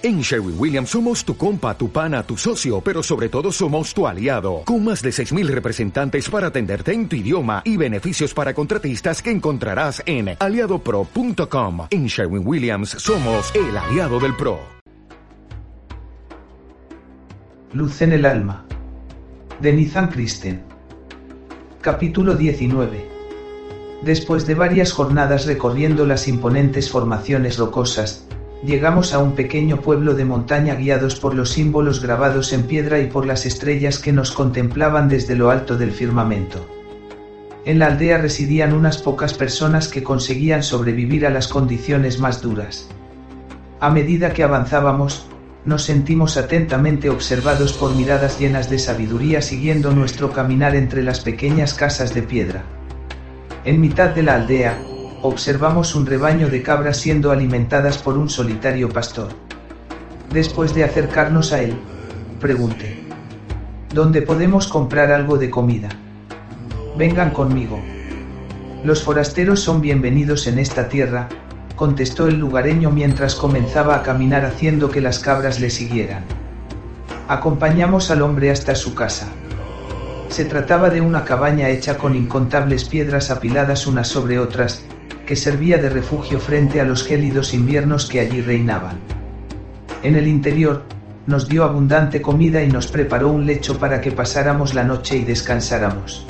En Sherwin Williams somos tu compa, tu pana, tu socio, pero sobre todo somos tu aliado, con más de 6.000 representantes para atenderte en tu idioma y beneficios para contratistas que encontrarás en aliadopro.com. En Sherwin Williams somos el aliado del PRO. Luz en el alma. De Nizan Kristen. Capítulo 19. Después de varias jornadas recorriendo las imponentes formaciones rocosas, llegamos a un pequeño pueblo de montaña guiados por los símbolos grabados en piedra y por las estrellas que nos contemplaban desde lo alto del firmamento. En la aldea residían unas pocas personas que conseguían sobrevivir a las condiciones más duras. A medida que avanzábamos, nos sentimos atentamente observados por miradas llenas de sabiduría siguiendo nuestro caminar entre las pequeñas casas de piedra. En mitad de la aldea, observamos un rebaño de cabras siendo alimentadas por un solitario pastor. Después de acercarnos a él, pregunté. ¿Dónde podemos comprar algo de comida? Vengan conmigo. Los forasteros son bienvenidos en esta tierra, contestó el lugareño mientras comenzaba a caminar haciendo que las cabras le siguieran. Acompañamos al hombre hasta su casa. Se trataba de una cabaña hecha con incontables piedras apiladas unas sobre otras, que servía de refugio frente a los gélidos inviernos que allí reinaban. En el interior, nos dio abundante comida y nos preparó un lecho para que pasáramos la noche y descansáramos.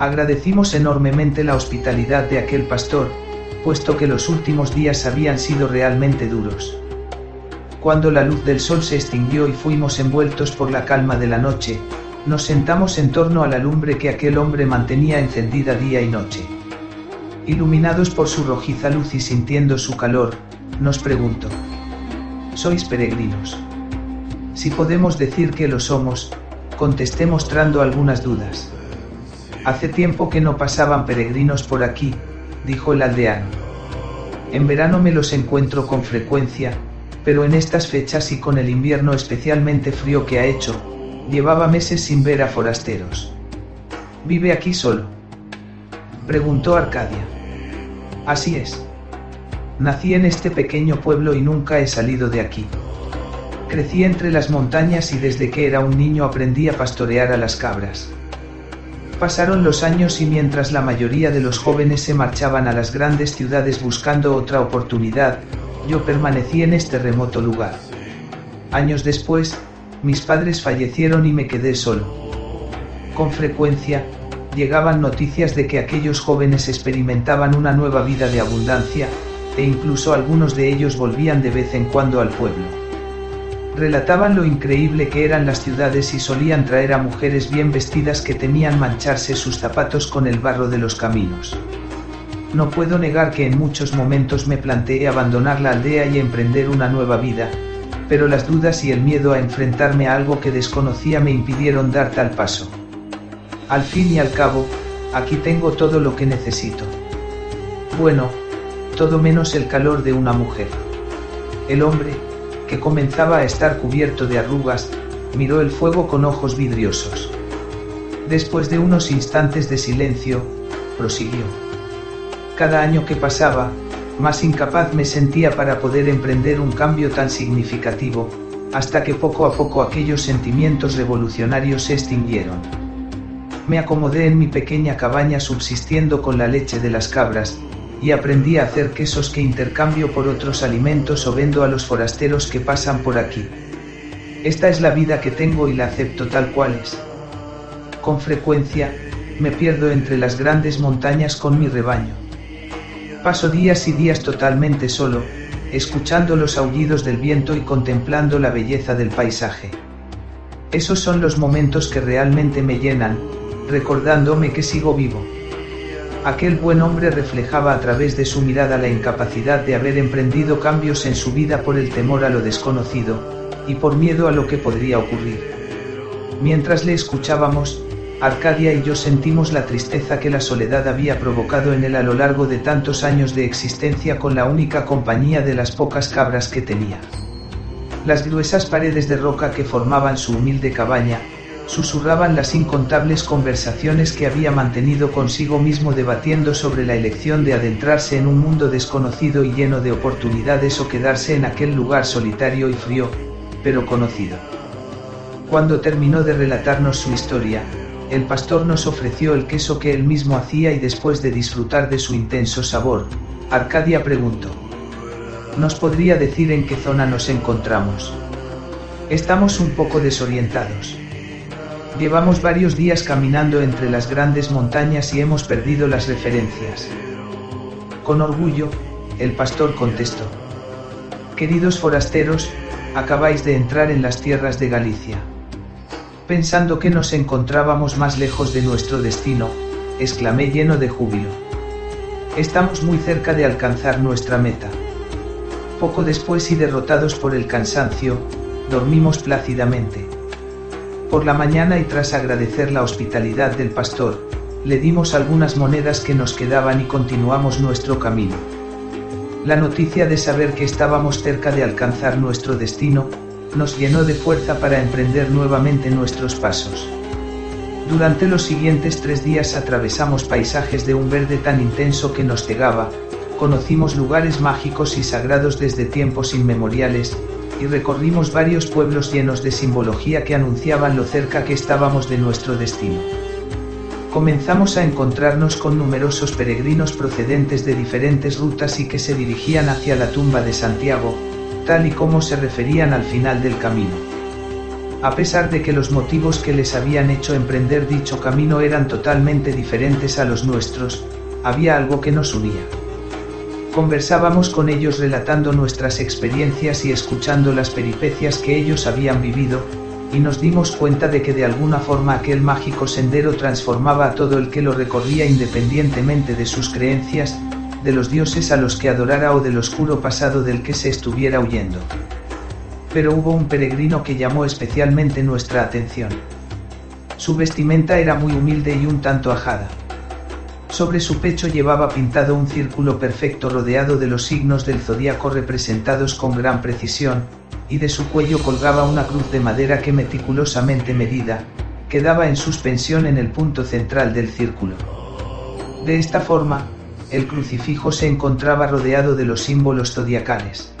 Agradecimos enormemente la hospitalidad de aquel pastor, puesto que los últimos días habían sido realmente duros. Cuando la luz del sol se extinguió y fuimos envueltos por la calma de la noche, nos sentamos en torno a la lumbre que aquel hombre mantenía encendida día y noche. Iluminados por su rojiza luz y sintiendo su calor, nos preguntó. ¿Sois peregrinos? Si podemos decir que lo somos, contesté mostrando algunas dudas. Hace tiempo que no pasaban peregrinos por aquí, dijo el aldeano. En verano me los encuentro con frecuencia, pero en estas fechas y con el invierno especialmente frío que ha hecho, llevaba meses sin ver a forasteros. ¿Vive aquí solo? Preguntó Arcadia. Así es. Nací en este pequeño pueblo y nunca he salido de aquí. Crecí entre las montañas y desde que era un niño aprendí a pastorear a las cabras. Pasaron los años y mientras la mayoría de los jóvenes se marchaban a las grandes ciudades buscando otra oportunidad, yo permanecí en este remoto lugar. Años después, mis padres fallecieron y me quedé solo. Con frecuencia, llegaban noticias de que aquellos jóvenes experimentaban una nueva vida de abundancia, e incluso algunos de ellos volvían de vez en cuando al pueblo. Relataban lo increíble que eran las ciudades y solían traer a mujeres bien vestidas que temían mancharse sus zapatos con el barro de los caminos. No puedo negar que en muchos momentos me planteé abandonar la aldea y emprender una nueva vida, pero las dudas y el miedo a enfrentarme a algo que desconocía me impidieron dar tal paso. Al fin y al cabo, aquí tengo todo lo que necesito. Bueno, todo menos el calor de una mujer. El hombre, que comenzaba a estar cubierto de arrugas, miró el fuego con ojos vidriosos. Después de unos instantes de silencio, prosiguió. Cada año que pasaba, más incapaz me sentía para poder emprender un cambio tan significativo, hasta que poco a poco aquellos sentimientos revolucionarios se extinguieron. Me acomodé en mi pequeña cabaña subsistiendo con la leche de las cabras, y aprendí a hacer quesos que intercambio por otros alimentos o vendo a los forasteros que pasan por aquí. Esta es la vida que tengo y la acepto tal cual es. Con frecuencia, me pierdo entre las grandes montañas con mi rebaño. Paso días y días totalmente solo, escuchando los aullidos del viento y contemplando la belleza del paisaje. Esos son los momentos que realmente me llenan, recordándome que sigo vivo. Aquel buen hombre reflejaba a través de su mirada la incapacidad de haber emprendido cambios en su vida por el temor a lo desconocido, y por miedo a lo que podría ocurrir. Mientras le escuchábamos, Arcadia y yo sentimos la tristeza que la soledad había provocado en él a lo largo de tantos años de existencia con la única compañía de las pocas cabras que tenía. Las gruesas paredes de roca que formaban su humilde cabaña, susurraban las incontables conversaciones que había mantenido consigo mismo debatiendo sobre la elección de adentrarse en un mundo desconocido y lleno de oportunidades o quedarse en aquel lugar solitario y frío, pero conocido. Cuando terminó de relatarnos su historia, el pastor nos ofreció el queso que él mismo hacía y después de disfrutar de su intenso sabor, Arcadia preguntó. ¿Nos podría decir en qué zona nos encontramos? Estamos un poco desorientados. Llevamos varios días caminando entre las grandes montañas y hemos perdido las referencias. Con orgullo, el pastor contestó. Queridos forasteros, acabáis de entrar en las tierras de Galicia. Pensando que nos encontrábamos más lejos de nuestro destino, exclamé lleno de júbilo. Estamos muy cerca de alcanzar nuestra meta. Poco después y derrotados por el cansancio, dormimos plácidamente. Por la mañana y tras agradecer la hospitalidad del pastor, le dimos algunas monedas que nos quedaban y continuamos nuestro camino. La noticia de saber que estábamos cerca de alcanzar nuestro destino, nos llenó de fuerza para emprender nuevamente nuestros pasos. Durante los siguientes tres días atravesamos paisajes de un verde tan intenso que nos cegaba, conocimos lugares mágicos y sagrados desde tiempos inmemoriales, y recorrimos varios pueblos llenos de simbología que anunciaban lo cerca que estábamos de nuestro destino. Comenzamos a encontrarnos con numerosos peregrinos procedentes de diferentes rutas y que se dirigían hacia la tumba de Santiago, tal y como se referían al final del camino. A pesar de que los motivos que les habían hecho emprender dicho camino eran totalmente diferentes a los nuestros, había algo que nos unía. Conversábamos con ellos relatando nuestras experiencias y escuchando las peripecias que ellos habían vivido, y nos dimos cuenta de que de alguna forma aquel mágico sendero transformaba a todo el que lo recorría independientemente de sus creencias, de los dioses a los que adorara o del oscuro pasado del que se estuviera huyendo. Pero hubo un peregrino que llamó especialmente nuestra atención. Su vestimenta era muy humilde y un tanto ajada. Sobre su pecho llevaba pintado un círculo perfecto rodeado de los signos del zodíaco representados con gran precisión, y de su cuello colgaba una cruz de madera que meticulosamente medida, quedaba en suspensión en el punto central del círculo. De esta forma, el crucifijo se encontraba rodeado de los símbolos zodiacales.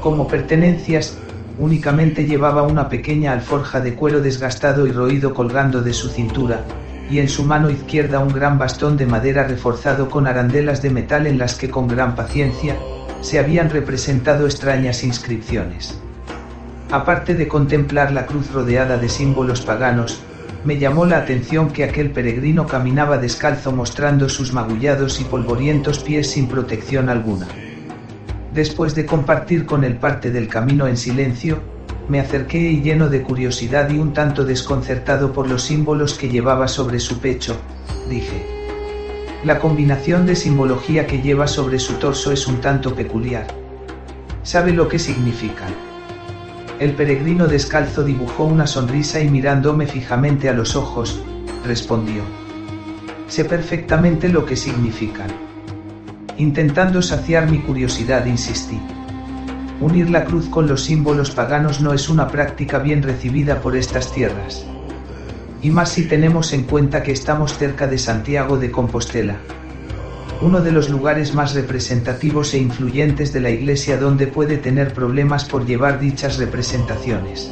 Como pertenencias, únicamente llevaba una pequeña alforja de cuero desgastado y roído colgando de su cintura, y en su mano izquierda un gran bastón de madera reforzado con arandelas de metal en las que con gran paciencia, se habían representado extrañas inscripciones. Aparte de contemplar la cruz rodeada de símbolos paganos, me llamó la atención que aquel peregrino caminaba descalzo mostrando sus magullados y polvorientos pies sin protección alguna. Después de compartir con él parte del camino en silencio, me acerqué y lleno de curiosidad y un tanto desconcertado por los símbolos que llevaba sobre su pecho, dije. La combinación de simbología que lleva sobre su torso es un tanto peculiar. ¿Sabe lo que significan? El peregrino descalzo dibujó una sonrisa y mirándome fijamente a los ojos, respondió. Sé perfectamente lo que significan. Intentando saciar mi curiosidad insistí. Unir la cruz con los símbolos paganos no es una práctica bien recibida por estas tierras. Y más si tenemos en cuenta que estamos cerca de Santiago de Compostela. Uno de los lugares más representativos e influyentes de la Iglesia donde puede tener problemas por llevar dichas representaciones.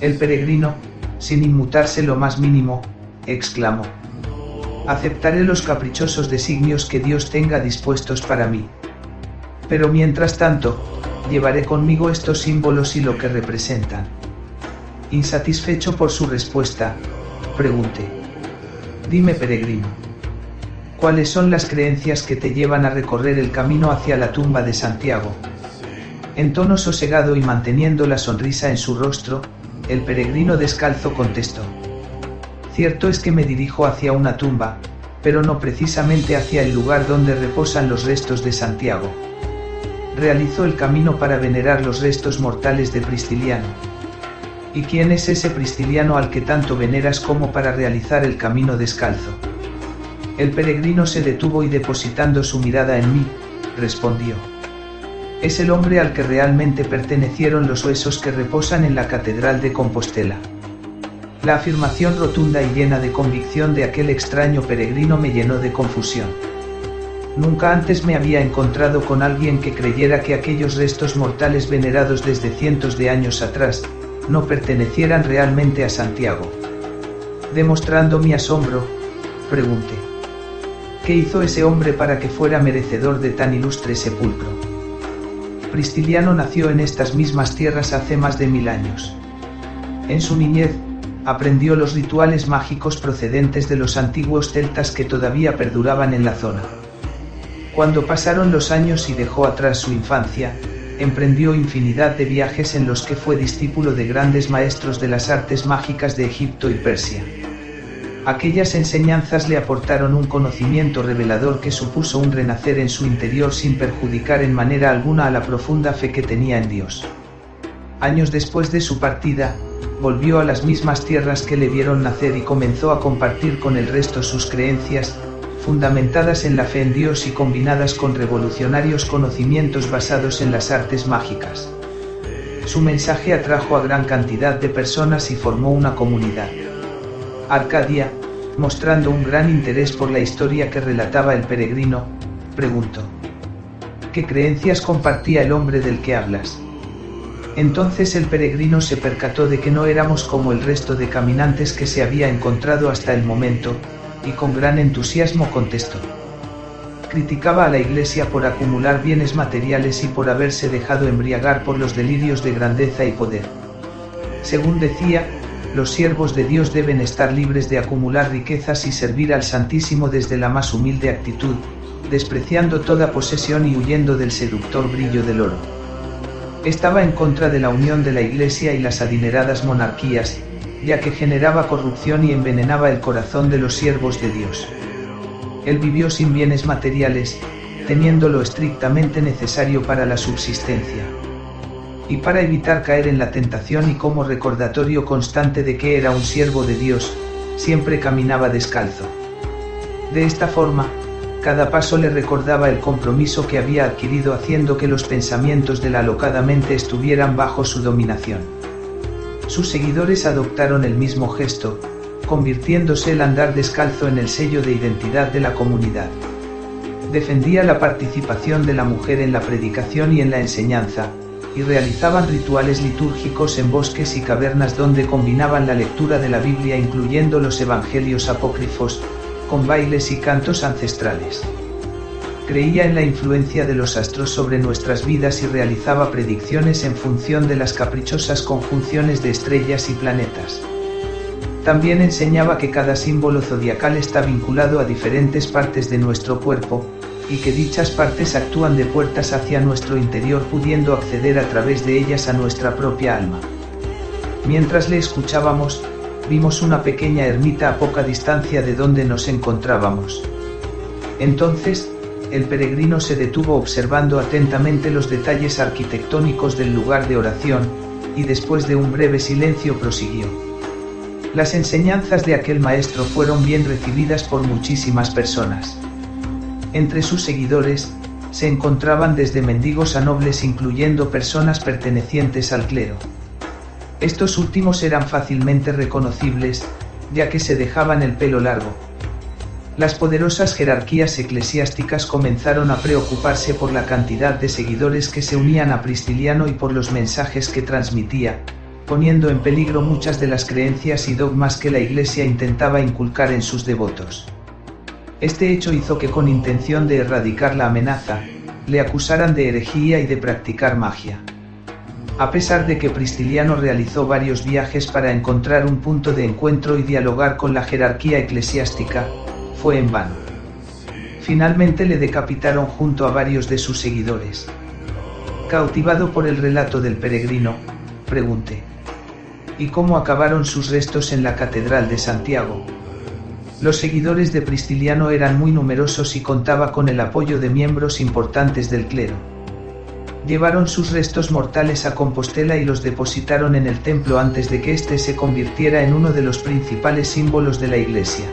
El peregrino, sin inmutarse lo más mínimo, exclamó. Aceptaré los caprichosos designios que Dios tenga dispuestos para mí. Pero mientras tanto, llevaré conmigo estos símbolos y lo que representan. Insatisfecho por su respuesta, pregunté. Dime peregrino. ¿Cuáles son las creencias que te llevan a recorrer el camino hacia la tumba de Santiago? En tono sosegado y manteniendo la sonrisa en su rostro, el peregrino descalzo contestó. Cierto es que me dirijo hacia una tumba, pero no precisamente hacia el lugar donde reposan los restos de Santiago realizó el camino para venerar los restos mortales de Pristiliano. ¿Y quién es ese Pristiliano al que tanto veneras como para realizar el camino descalzo? El peregrino se detuvo y depositando su mirada en mí, respondió. Es el hombre al que realmente pertenecieron los huesos que reposan en la Catedral de Compostela. La afirmación rotunda y llena de convicción de aquel extraño peregrino me llenó de confusión. Nunca antes me había encontrado con alguien que creyera que aquellos restos mortales venerados desde cientos de años atrás, no pertenecieran realmente a Santiago. Demostrando mi asombro, pregunté. ¿Qué hizo ese hombre para que fuera merecedor de tan ilustre sepulcro? Pristiliano nació en estas mismas tierras hace más de mil años. En su niñez, aprendió los rituales mágicos procedentes de los antiguos celtas que todavía perduraban en la zona. Cuando pasaron los años y dejó atrás su infancia, emprendió infinidad de viajes en los que fue discípulo de grandes maestros de las artes mágicas de Egipto y Persia. Aquellas enseñanzas le aportaron un conocimiento revelador que supuso un renacer en su interior sin perjudicar en manera alguna a la profunda fe que tenía en Dios. Años después de su partida, volvió a las mismas tierras que le vieron nacer y comenzó a compartir con el resto sus creencias, fundamentadas en la fe en Dios y combinadas con revolucionarios conocimientos basados en las artes mágicas. Su mensaje atrajo a gran cantidad de personas y formó una comunidad. Arcadia, mostrando un gran interés por la historia que relataba el peregrino, preguntó. ¿Qué creencias compartía el hombre del que hablas? Entonces el peregrino se percató de que no éramos como el resto de caminantes que se había encontrado hasta el momento, y con gran entusiasmo contestó. Criticaba a la Iglesia por acumular bienes materiales y por haberse dejado embriagar por los delirios de grandeza y poder. Según decía, los siervos de Dios deben estar libres de acumular riquezas y servir al Santísimo desde la más humilde actitud, despreciando toda posesión y huyendo del seductor brillo del oro. Estaba en contra de la unión de la Iglesia y las adineradas monarquías, ya que generaba corrupción y envenenaba el corazón de los siervos de Dios. Él vivió sin bienes materiales, teniendo lo estrictamente necesario para la subsistencia. Y para evitar caer en la tentación y como recordatorio constante de que era un siervo de Dios, siempre caminaba descalzo. De esta forma, cada paso le recordaba el compromiso que había adquirido haciendo que los pensamientos de la alocada mente estuvieran bajo su dominación. Sus seguidores adoptaron el mismo gesto, convirtiéndose el andar descalzo en el sello de identidad de la comunidad. Defendía la participación de la mujer en la predicación y en la enseñanza, y realizaban rituales litúrgicos en bosques y cavernas donde combinaban la lectura de la Biblia incluyendo los evangelios apócrifos, con bailes y cantos ancestrales creía en la influencia de los astros sobre nuestras vidas y realizaba predicciones en función de las caprichosas conjunciones de estrellas y planetas. También enseñaba que cada símbolo zodiacal está vinculado a diferentes partes de nuestro cuerpo, y que dichas partes actúan de puertas hacia nuestro interior pudiendo acceder a través de ellas a nuestra propia alma. Mientras le escuchábamos, vimos una pequeña ermita a poca distancia de donde nos encontrábamos. Entonces, el peregrino se detuvo observando atentamente los detalles arquitectónicos del lugar de oración, y después de un breve silencio prosiguió. Las enseñanzas de aquel maestro fueron bien recibidas por muchísimas personas. Entre sus seguidores, se encontraban desde mendigos a nobles incluyendo personas pertenecientes al clero. Estos últimos eran fácilmente reconocibles, ya que se dejaban el pelo largo, las poderosas jerarquías eclesiásticas comenzaron a preocuparse por la cantidad de seguidores que se unían a Pristiliano y por los mensajes que transmitía, poniendo en peligro muchas de las creencias y dogmas que la Iglesia intentaba inculcar en sus devotos. Este hecho hizo que con intención de erradicar la amenaza, le acusaran de herejía y de practicar magia. A pesar de que Pristiliano realizó varios viajes para encontrar un punto de encuentro y dialogar con la jerarquía eclesiástica, fue en vano. Finalmente le decapitaron junto a varios de sus seguidores. Cautivado por el relato del peregrino, pregunté. ¿Y cómo acabaron sus restos en la Catedral de Santiago? Los seguidores de Pristiliano eran muy numerosos y contaba con el apoyo de miembros importantes del clero. Llevaron sus restos mortales a Compostela y los depositaron en el templo antes de que éste se convirtiera en uno de los principales símbolos de la iglesia.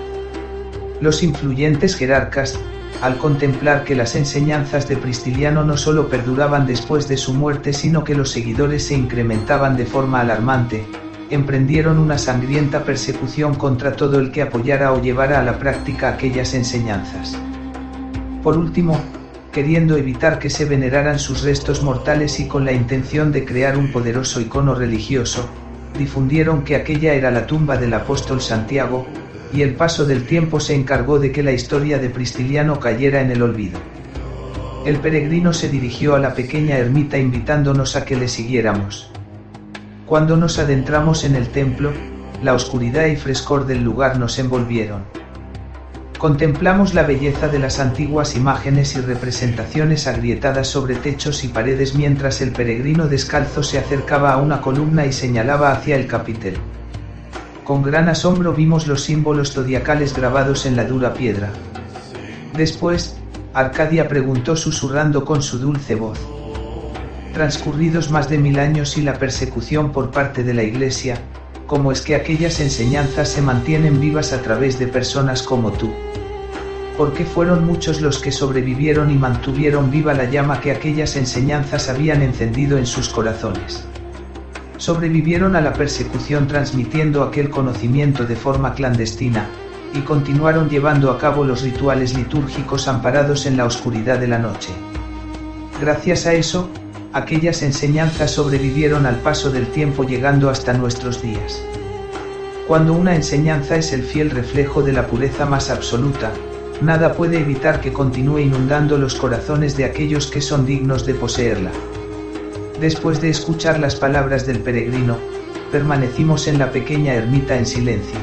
Los influyentes jerarcas, al contemplar que las enseñanzas de Pristiliano no solo perduraban después de su muerte, sino que los seguidores se incrementaban de forma alarmante, emprendieron una sangrienta persecución contra todo el que apoyara o llevara a la práctica aquellas enseñanzas. Por último, queriendo evitar que se veneraran sus restos mortales y con la intención de crear un poderoso icono religioso, difundieron que aquella era la tumba del apóstol Santiago, y el paso del tiempo se encargó de que la historia de Pristiliano cayera en el olvido. El peregrino se dirigió a la pequeña ermita invitándonos a que le siguiéramos. Cuando nos adentramos en el templo, la oscuridad y frescor del lugar nos envolvieron. Contemplamos la belleza de las antiguas imágenes y representaciones agrietadas sobre techos y paredes mientras el peregrino descalzo se acercaba a una columna y señalaba hacia el capitel. Con gran asombro vimos los símbolos zodiacales grabados en la dura piedra. Después, Arcadia preguntó susurrando con su dulce voz. Transcurridos más de mil años y la persecución por parte de la Iglesia, ¿cómo es que aquellas enseñanzas se mantienen vivas a través de personas como tú? porque fueron muchos los que sobrevivieron y mantuvieron viva la llama que aquellas enseñanzas habían encendido en sus corazones. Sobrevivieron a la persecución transmitiendo aquel conocimiento de forma clandestina, y continuaron llevando a cabo los rituales litúrgicos amparados en la oscuridad de la noche. Gracias a eso, aquellas enseñanzas sobrevivieron al paso del tiempo llegando hasta nuestros días. Cuando una enseñanza es el fiel reflejo de la pureza más absoluta, nada puede evitar que continúe inundando los corazones de aquellos que son dignos de poseerla. Después de escuchar las palabras del peregrino, permanecimos en la pequeña ermita en silencio.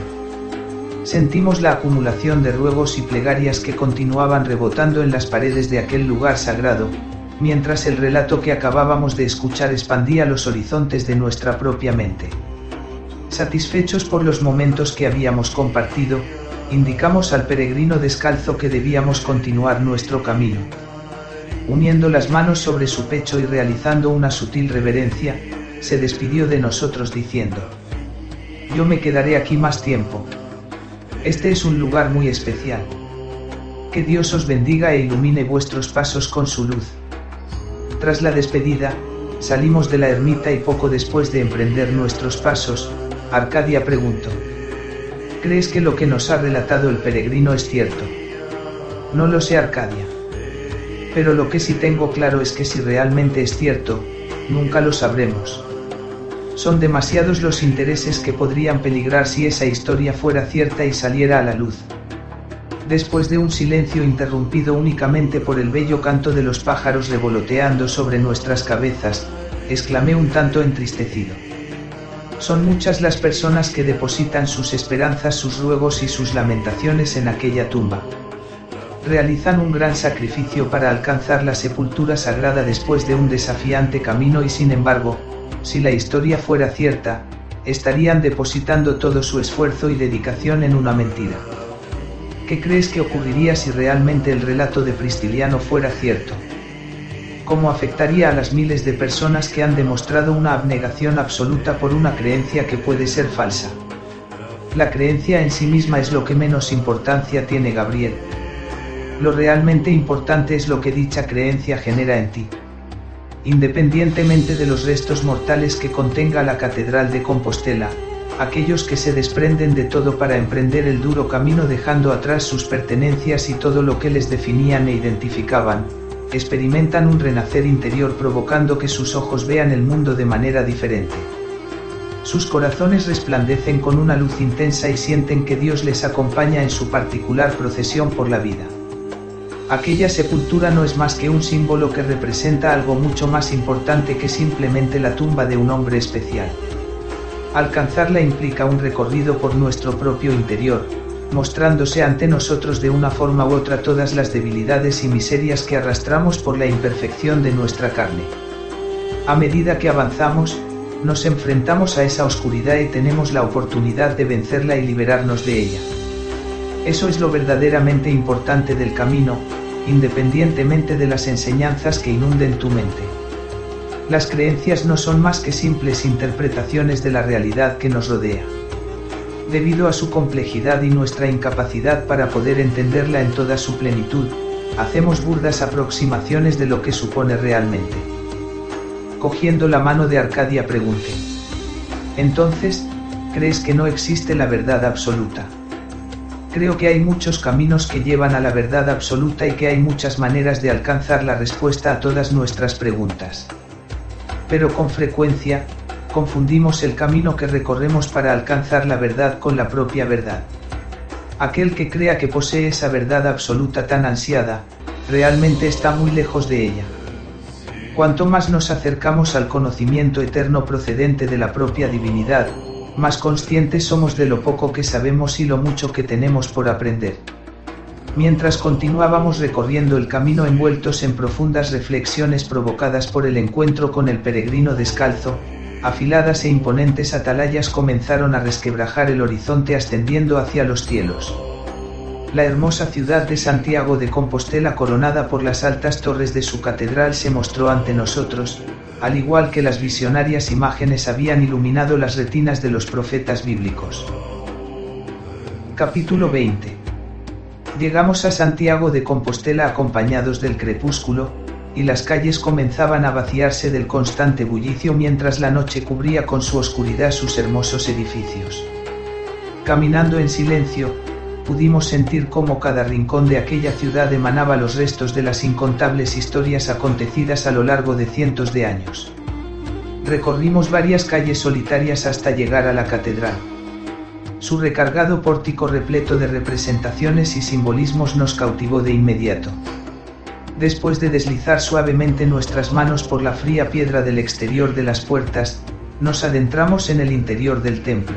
Sentimos la acumulación de ruegos y plegarias que continuaban rebotando en las paredes de aquel lugar sagrado, mientras el relato que acabábamos de escuchar expandía los horizontes de nuestra propia mente. Satisfechos por los momentos que habíamos compartido, indicamos al peregrino descalzo que debíamos continuar nuestro camino. Uniendo las manos sobre su pecho y realizando una sutil reverencia, se despidió de nosotros diciendo, Yo me quedaré aquí más tiempo. Este es un lugar muy especial. Que Dios os bendiga e ilumine vuestros pasos con su luz. Tras la despedida, salimos de la ermita y poco después de emprender nuestros pasos, Arcadia preguntó, ¿Crees que lo que nos ha relatado el peregrino es cierto? No lo sé Arcadia. Pero lo que sí tengo claro es que si realmente es cierto, nunca lo sabremos. Son demasiados los intereses que podrían peligrar si esa historia fuera cierta y saliera a la luz. Después de un silencio interrumpido únicamente por el bello canto de los pájaros revoloteando sobre nuestras cabezas, exclamé un tanto entristecido. Son muchas las personas que depositan sus esperanzas, sus ruegos y sus lamentaciones en aquella tumba. Realizan un gran sacrificio para alcanzar la sepultura sagrada después de un desafiante camino y sin embargo, si la historia fuera cierta, estarían depositando todo su esfuerzo y dedicación en una mentira. ¿Qué crees que ocurriría si realmente el relato de Pristiliano fuera cierto? cómo afectaría a las miles de personas que han demostrado una abnegación absoluta por una creencia que puede ser falsa. La creencia en sí misma es lo que menos importancia tiene Gabriel. Lo realmente importante es lo que dicha creencia genera en ti. Independientemente de los restos mortales que contenga la Catedral de Compostela, aquellos que se desprenden de todo para emprender el duro camino dejando atrás sus pertenencias y todo lo que les definían e identificaban, experimentan un renacer interior provocando que sus ojos vean el mundo de manera diferente. Sus corazones resplandecen con una luz intensa y sienten que Dios les acompaña en su particular procesión por la vida. Aquella sepultura no es más que un símbolo que representa algo mucho más importante que simplemente la tumba de un hombre especial. Alcanzarla implica un recorrido por nuestro propio interior, mostrándose ante nosotros de una forma u otra todas las debilidades y miserias que arrastramos por la imperfección de nuestra carne. A medida que avanzamos, nos enfrentamos a esa oscuridad y tenemos la oportunidad de vencerla y liberarnos de ella. Eso es lo verdaderamente importante del camino, independientemente de las enseñanzas que inunden tu mente. Las creencias no son más que simples interpretaciones de la realidad que nos rodea debido a su complejidad y nuestra incapacidad para poder entenderla en toda su plenitud, hacemos burdas aproximaciones de lo que supone realmente. Cogiendo la mano de Arcadia pregunté. Entonces, crees que no existe la verdad absoluta. Creo que hay muchos caminos que llevan a la verdad absoluta y que hay muchas maneras de alcanzar la respuesta a todas nuestras preguntas. Pero con frecuencia, confundimos el camino que recorremos para alcanzar la verdad con la propia verdad. Aquel que crea que posee esa verdad absoluta tan ansiada, realmente está muy lejos de ella. Cuanto más nos acercamos al conocimiento eterno procedente de la propia divinidad, más conscientes somos de lo poco que sabemos y lo mucho que tenemos por aprender. Mientras continuábamos recorriendo el camino envueltos en profundas reflexiones provocadas por el encuentro con el peregrino descalzo, afiladas e imponentes atalayas comenzaron a resquebrajar el horizonte ascendiendo hacia los cielos. La hermosa ciudad de Santiago de Compostela coronada por las altas torres de su catedral se mostró ante nosotros, al igual que las visionarias imágenes habían iluminado las retinas de los profetas bíblicos. Capítulo 20 Llegamos a Santiago de Compostela acompañados del crepúsculo, y las calles comenzaban a vaciarse del constante bullicio mientras la noche cubría con su oscuridad sus hermosos edificios. Caminando en silencio, pudimos sentir cómo cada rincón de aquella ciudad emanaba los restos de las incontables historias acontecidas a lo largo de cientos de años. Recorrimos varias calles solitarias hasta llegar a la catedral. Su recargado pórtico repleto de representaciones y simbolismos nos cautivó de inmediato después de deslizar suavemente nuestras manos por la fría piedra del exterior de las puertas, nos adentramos en el interior del templo.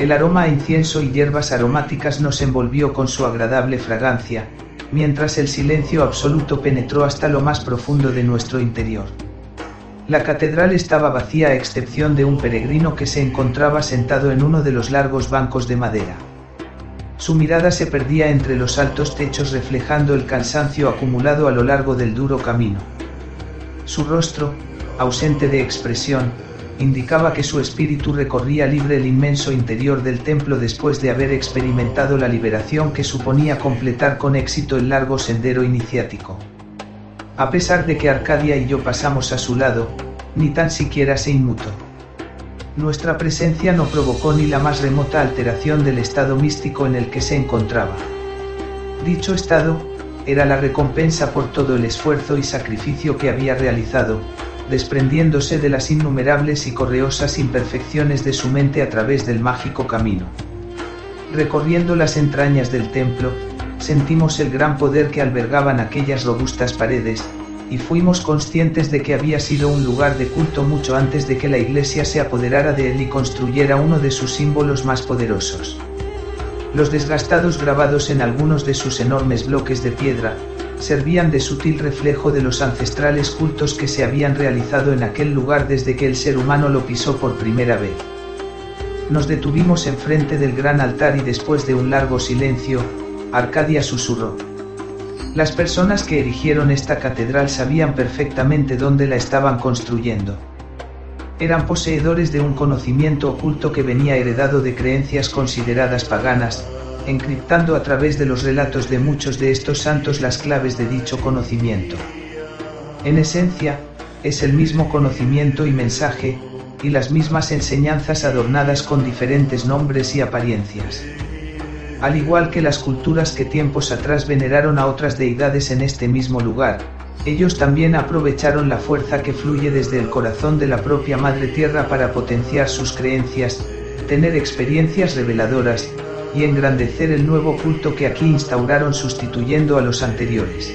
El aroma a incienso y hierbas aromáticas nos envolvió con su agradable fragancia, mientras el silencio absoluto penetró hasta lo más profundo de nuestro interior. La catedral estaba vacía a excepción de un peregrino que se encontraba sentado en uno de los largos bancos de madera. Su mirada se perdía entre los altos techos reflejando el cansancio acumulado a lo largo del duro camino. Su rostro, ausente de expresión, indicaba que su espíritu recorría libre el inmenso interior del templo después de haber experimentado la liberación que suponía completar con éxito el largo sendero iniciático. A pesar de que Arcadia y yo pasamos a su lado, ni tan siquiera se inmutó. Nuestra presencia no provocó ni la más remota alteración del estado místico en el que se encontraba. Dicho estado, era la recompensa por todo el esfuerzo y sacrificio que había realizado, desprendiéndose de las innumerables y correosas imperfecciones de su mente a través del mágico camino. Recorriendo las entrañas del templo, sentimos el gran poder que albergaban aquellas robustas paredes, y fuimos conscientes de que había sido un lugar de culto mucho antes de que la iglesia se apoderara de él y construyera uno de sus símbolos más poderosos. Los desgastados grabados en algunos de sus enormes bloques de piedra, servían de sutil reflejo de los ancestrales cultos que se habían realizado en aquel lugar desde que el ser humano lo pisó por primera vez. Nos detuvimos enfrente del gran altar y después de un largo silencio, Arcadia susurró. Las personas que erigieron esta catedral sabían perfectamente dónde la estaban construyendo. Eran poseedores de un conocimiento oculto que venía heredado de creencias consideradas paganas, encriptando a través de los relatos de muchos de estos santos las claves de dicho conocimiento. En esencia, es el mismo conocimiento y mensaje, y las mismas enseñanzas adornadas con diferentes nombres y apariencias al igual que las culturas que tiempos atrás veneraron a otras deidades en este mismo lugar, ellos también aprovecharon la fuerza que fluye desde el corazón de la propia Madre Tierra para potenciar sus creencias, tener experiencias reveladoras, y engrandecer el nuevo culto que aquí instauraron sustituyendo a los anteriores.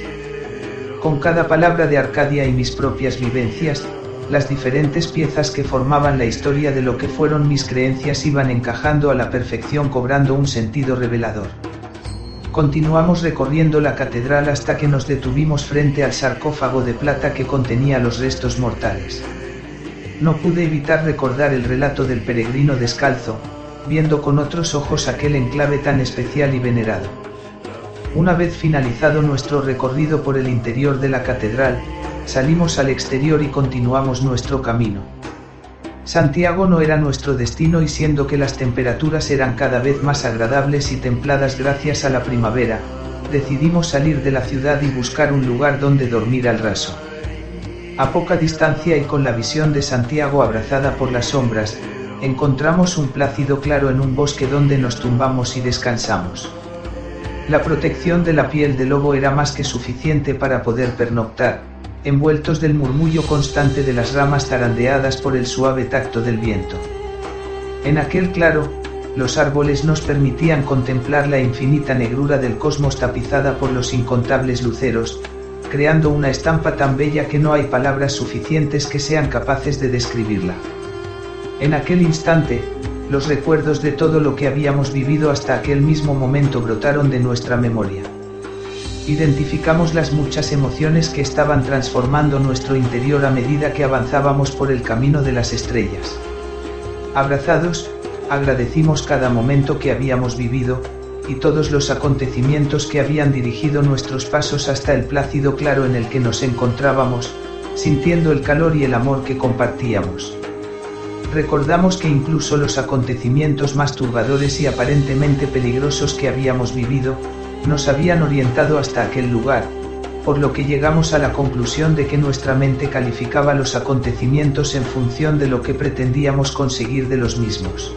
Con cada palabra de Arcadia y mis propias vivencias, las diferentes piezas que formaban la historia de lo que fueron mis creencias iban encajando a la perfección cobrando un sentido revelador. Continuamos recorriendo la catedral hasta que nos detuvimos frente al sarcófago de plata que contenía los restos mortales. No pude evitar recordar el relato del peregrino descalzo, viendo con otros ojos aquel enclave tan especial y venerado. Una vez finalizado nuestro recorrido por el interior de la catedral, salimos al exterior y continuamos nuestro camino. Santiago no era nuestro destino y siendo que las temperaturas eran cada vez más agradables y templadas gracias a la primavera, decidimos salir de la ciudad y buscar un lugar donde dormir al raso. A poca distancia y con la visión de Santiago abrazada por las sombras, encontramos un plácido claro en un bosque donde nos tumbamos y descansamos. La protección de la piel de lobo era más que suficiente para poder pernoctar, envueltos del murmullo constante de las ramas zarandeadas por el suave tacto del viento. En aquel claro, los árboles nos permitían contemplar la infinita negrura del cosmos tapizada por los incontables luceros, creando una estampa tan bella que no hay palabras suficientes que sean capaces de describirla. En aquel instante, los recuerdos de todo lo que habíamos vivido hasta aquel mismo momento brotaron de nuestra memoria. Identificamos las muchas emociones que estaban transformando nuestro interior a medida que avanzábamos por el camino de las estrellas. Abrazados, agradecimos cada momento que habíamos vivido, y todos los acontecimientos que habían dirigido nuestros pasos hasta el plácido claro en el que nos encontrábamos, sintiendo el calor y el amor que compartíamos. Recordamos que incluso los acontecimientos más turbadores y aparentemente peligrosos que habíamos vivido, nos habían orientado hasta aquel lugar, por lo que llegamos a la conclusión de que nuestra mente calificaba los acontecimientos en función de lo que pretendíamos conseguir de los mismos.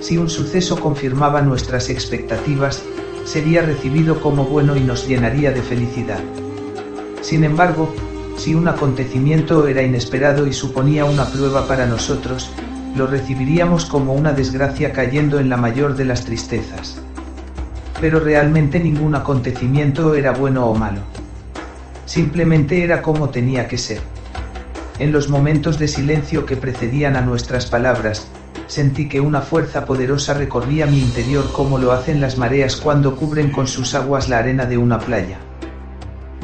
Si un suceso confirmaba nuestras expectativas, sería recibido como bueno y nos llenaría de felicidad. Sin embargo, si un acontecimiento era inesperado y suponía una prueba para nosotros, lo recibiríamos como una desgracia cayendo en la mayor de las tristezas. Pero realmente ningún acontecimiento era bueno o malo. Simplemente era como tenía que ser. En los momentos de silencio que precedían a nuestras palabras, sentí que una fuerza poderosa recorría mi interior como lo hacen las mareas cuando cubren con sus aguas la arena de una playa.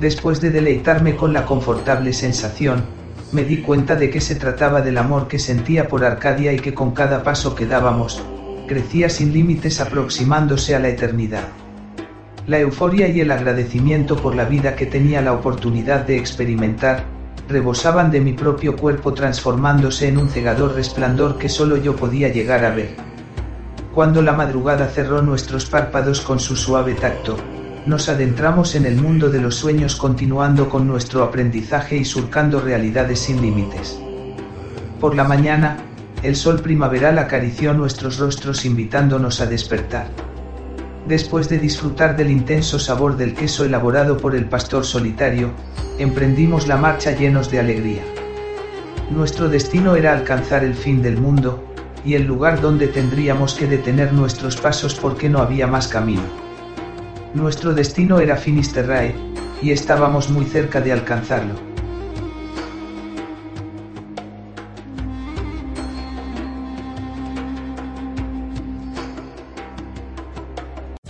Después de deleitarme con la confortable sensación, me di cuenta de que se trataba del amor que sentía por Arcadia y que con cada paso que dábamos, crecía sin límites aproximándose a la eternidad. La euforia y el agradecimiento por la vida que tenía la oportunidad de experimentar, rebosaban de mi propio cuerpo transformándose en un cegador resplandor que solo yo podía llegar a ver. Cuando la madrugada cerró nuestros párpados con su suave tacto, nos adentramos en el mundo de los sueños continuando con nuestro aprendizaje y surcando realidades sin límites. Por la mañana, el sol primaveral acarició nuestros rostros invitándonos a despertar. Después de disfrutar del intenso sabor del queso elaborado por el pastor solitario, emprendimos la marcha llenos de alegría. Nuestro destino era alcanzar el fin del mundo, y el lugar donde tendríamos que detener nuestros pasos porque no había más camino. Nuestro destino era Finisterrae, y estábamos muy cerca de alcanzarlo.